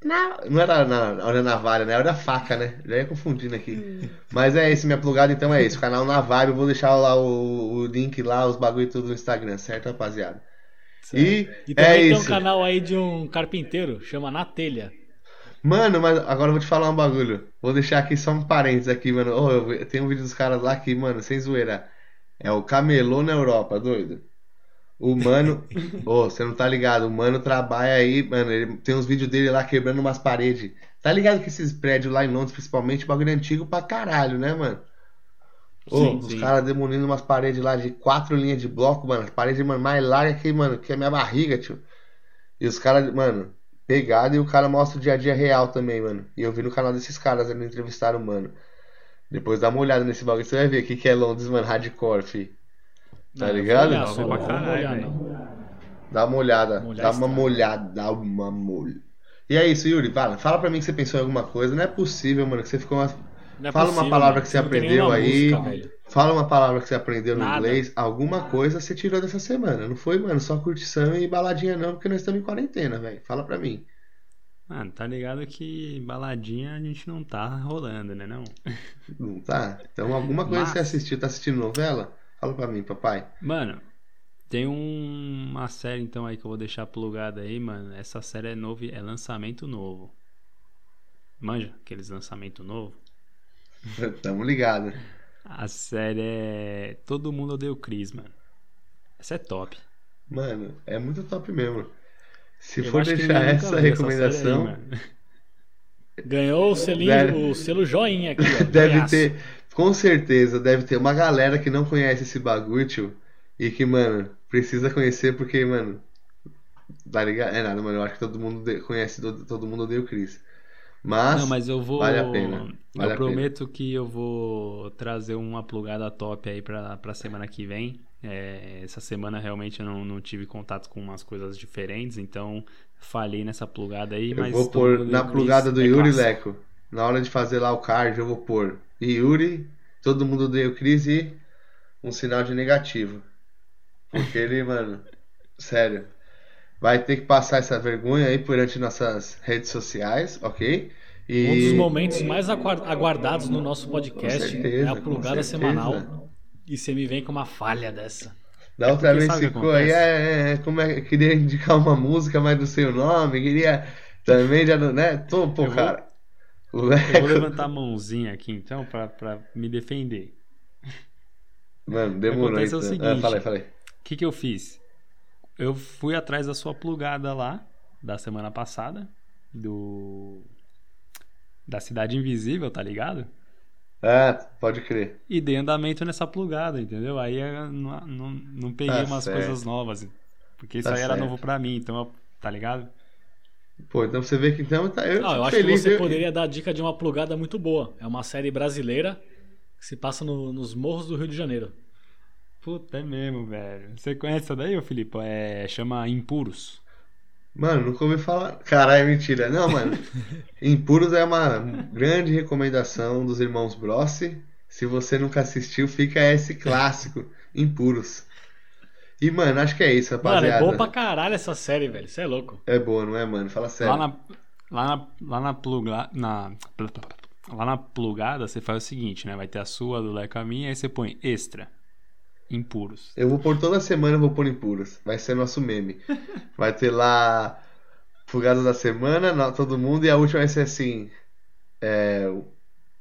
Na- Não era na, na hora da navalha, né? Era da faca, né? Já ia confundindo aqui. Mas é esse, minha plugada então é isso. Canal na Vibe, eu vou deixar lá o, o link lá, os bagulho tudo no Instagram, certo, rapaziada? E, E também é tem um isso. canal aí de um carpinteiro, chama Na Telha. Mano, mas agora eu vou te falar um bagulho. Vou deixar aqui só um parênteses aqui, mano. Ô, eu tem um vídeo dos caras lá que, mano, sem zoeira. É o camelô na Europa, doido. O mano. Ô, você não tá ligado? O mano trabalha aí, mano. Ele tem uns vídeos dele lá quebrando umas paredes. Tá ligado que esses prédios lá em Londres, principalmente, bagulho é antigo pra caralho, né, mano? Ô, Sim, os caras demolindo umas paredes lá de quatro linhas de bloco, mano. As paredes, mano, mais largas que, mano, que a minha barriga, tio. E os caras, mano, pegado e o cara mostra o dia a dia real também, mano. E eu vi no canal desses caras, eles entrevistaram, mano. Depois dá uma olhada nesse bagulho, você vai ver o que, que é Londres, mano, hardcore, fi. Tá Não, ligado? Não, só, vou pra caralho, não. Dá uma olhada, dá uma molhada, dá uma molha. E é isso, Yuri, fala, fala pra mim que você pensou em alguma coisa. Não é possível, mano, que você ficou uma... Não é Fala uma possível, palavra mano. que você aprendeu aí. música. Fala uma palavra que você aprendeu no Nada. inglês, alguma coisa você tirou dessa semana. Não foi, mano, só curtição e baladinha não, porque nós estamos em quarentena, velho. Fala pra mim. Mano, tá ligado que baladinha a gente não tá rolando, né não? Não tá? Então alguma coisa Mas- você assistiu, tá assistindo novela? Fala pra mim, papai. Mano, tem um- uma série então aí que eu vou deixar plugada aí, mano. Essa série é novo, é lançamento novo. Manja, aqueles lançamento novo. Tamo ligado. A série é Todo Mundo Odeia o Chris, mano. Essa é top. Mano, é muito top mesmo. Se Eu for deixar essa recomendação, série aí. Ganhou o selinho, Deve- o selo joinha aqui, ó. deve ter, com certeza, deve ter uma galera que não conhece esse bagulho, tio, e que, mano, precisa conhecer porque, mano, tá ligado? É nada, mano, eu acho que todo mundo conhece, todo, todo mundo odeia o Chris. Mas, Não, mas eu vou. vale a pena, vale eu a prometo que eu vou trazer uma plugada top aí pra, pra semana que vem. É, essa semana realmente eu não, não tive contato com umas coisas diferentes, então falhei nessa plugada aí. eu mas vou pôr na plugada do é Yuri clássico. Leco, na hora de fazer lá o card, eu vou pôr Yuri, todo mundo o Chris e um sinal de negativo. Porque ele, mano, sério, vai ter que passar essa vergonha aí perante nossas redes sociais, ok? E Um dos momentos mais aguar- aguardados no nosso podcast certeza, é a plugada semanal. E você me vem com uma falha dessa. Da outra porque vez o ficou aí, acontece? é, é, como é, queria indicar uma música, mas do seu nome, queria também, já, não- né? Tô, pô, Eu vou- cara. O Eu vou levantar a mãozinha aqui então pra, pra me defender. mano, demorou acontece é o então. seguinte. Ah, falei, falei. O que, que eu fiz? Eu fui atrás da sua plugada lá, da semana passada, do. Da Cidade Invisível, tá ligado? Ah, pode crer. E dei andamento nessa plugada, entendeu? Aí eu não, não, não peguei Tá umas certo. coisas novas. Porque isso Tá aí era certo. novo pra mim, então, eu- tá ligado? Pô, então você vê que então tá, eu, Não, eu acho que feliz. você eu- poderia dar a dica de uma plugada muito boa. É uma série brasileira que se passa no- nos morros do Rio de Janeiro. Puta, é mesmo, velho. Você conhece essa daí, ô Filipe? É, chama Impuros. Mano, nunca ouvi falar. Caralho, mentira. Não, mano. Impuros é uma grande recomendação dos irmãos Brossi. Se você nunca assistiu, fica esse clássico, Impuros. E, mano, acho que é isso, Mano, é rapaziada. boa pra caralho essa série, velho. Você é louco. É boa, não é, mano? Fala sério. Lá na, lá na, lá na, pluga, na, lá na plugada, você faz o seguinte, né? Vai ter a sua, do Leco a minha, aí você põe extra. Impuros. Eu vou pôr toda semana, eu vou pôr Impuros. Vai ser nosso meme. Vai ter lá Fugada da Semana, todo mundo, e a última vai ser assim. É,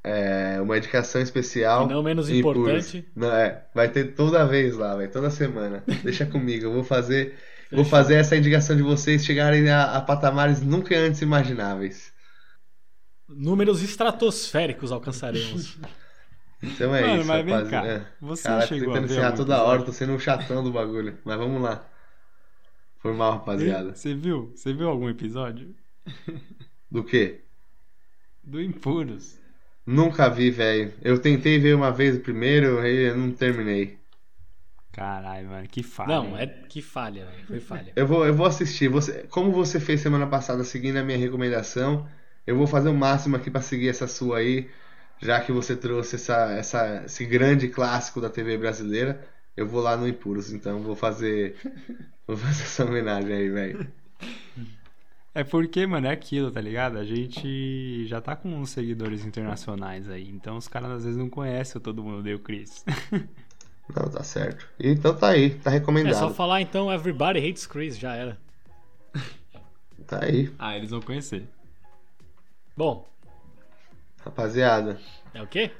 é, uma indicação especial. E não menos Impuros. importante. Não, é, vai ter toda vez lá, vai toda semana. Deixa comigo, eu vou fazer, vou Fechou. fazer essa indicação de vocês chegarem a, a patamares nunca antes imagináveis. Números estratosféricos alcançaremos. Então é Mano, isso, mas vem rapaz. cá, É. você Caraca, chegou tentando a ver encerrar toda hora, tô sendo um chatão do bagulho. Mas vamos lá. Foi mal, rapaziada. Você viu? Você viu algum episódio? Do quê? Do Impuros. Nunca vi, velho. Eu tentei ver uma vez o primeiro e eu não terminei. Caralho, mano, que falha. Não, é que falha, velho. Foi falha. Eu vou, eu vou assistir. Você, como você fez semana passada seguindo a minha recomendação, eu vou fazer o máximo aqui pra seguir essa sua aí, já que você trouxe essa, essa, esse grande clássico da TV brasileira. Eu vou lá no Impuros, então vou fazer, vou fazer essa homenagem aí, velho. É porque, mano, é aquilo, tá ligado? A gente já tá com uns seguidores internacionais aí, então os caras às vezes não conhecem o Todo Mundo Deu Chris. Não, tá certo. Então tá aí, tá É recomendado. só falar então Everybody Hates Chris, já era. Tá aí, ah, eles vão conhecer. Bom, rapaziada. é o quê?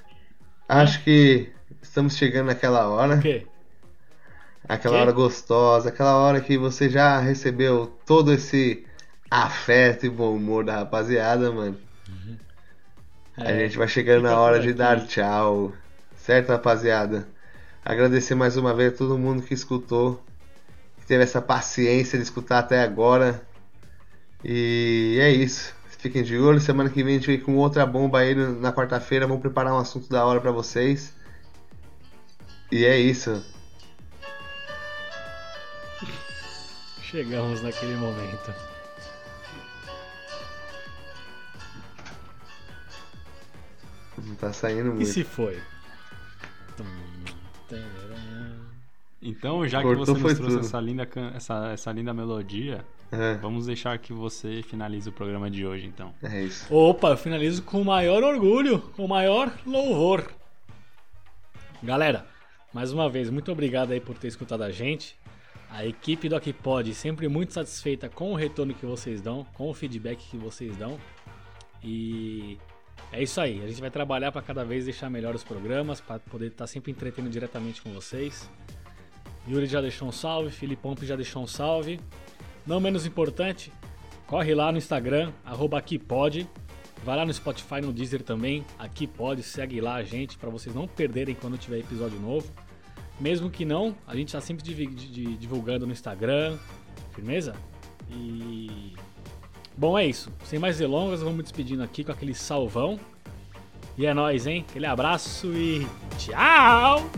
Acho que estamos chegando naquela hora. O quê? Aquela Quê? hora gostosa, aquela hora que você já recebeu todo esse afeto e bom humor da rapaziada, mano. A É, gente vai chegando na hora de dar tchau. Certo, rapaziada? Agradecer mais uma vez a todo mundo que escutou, que teve essa paciência de escutar até agora. E é isso. Fiquem de olho. Semana que vem a gente vem com outra bomba aí na quarta-feira. Vamos preparar um assunto da hora pra vocês. E é isso. Chegamos naquele momento. Não tá saindo E muito. se foi? Então, já que Cortou, você nos trouxe tudo. essa linda, essa, essa linda melodia, É, vamos deixar que você finalize o programa de hoje, então. é isso. Opa, eu finalizo com o maior orgulho, com o maior louvor. Galera, mais uma vez, muito obrigado aí por ter escutado a gente. A equipe do Aquipod sempre muito satisfeita com o retorno que vocês dão, com o feedback que vocês dão. E é isso aí, a gente vai trabalhar para cada vez deixar melhor os programas, para poder estar sempre entretendo diretamente com vocês. Yuri já deixou um salve, Filipão já deixou um salve. Não menos importante, corre lá no Instagram, arroba Aquipod. Vai lá no Spotify, no Deezer também, aqui pode, segue lá a gente para vocês não perderem quando tiver episódio novo. Mesmo que não, a gente tá sempre divulgando no Instagram, firmeza? E bom, é isso. Sem mais delongas, vamos despedindo aqui com aquele salvão. E é nóis, hein? Aquele abraço e tchau!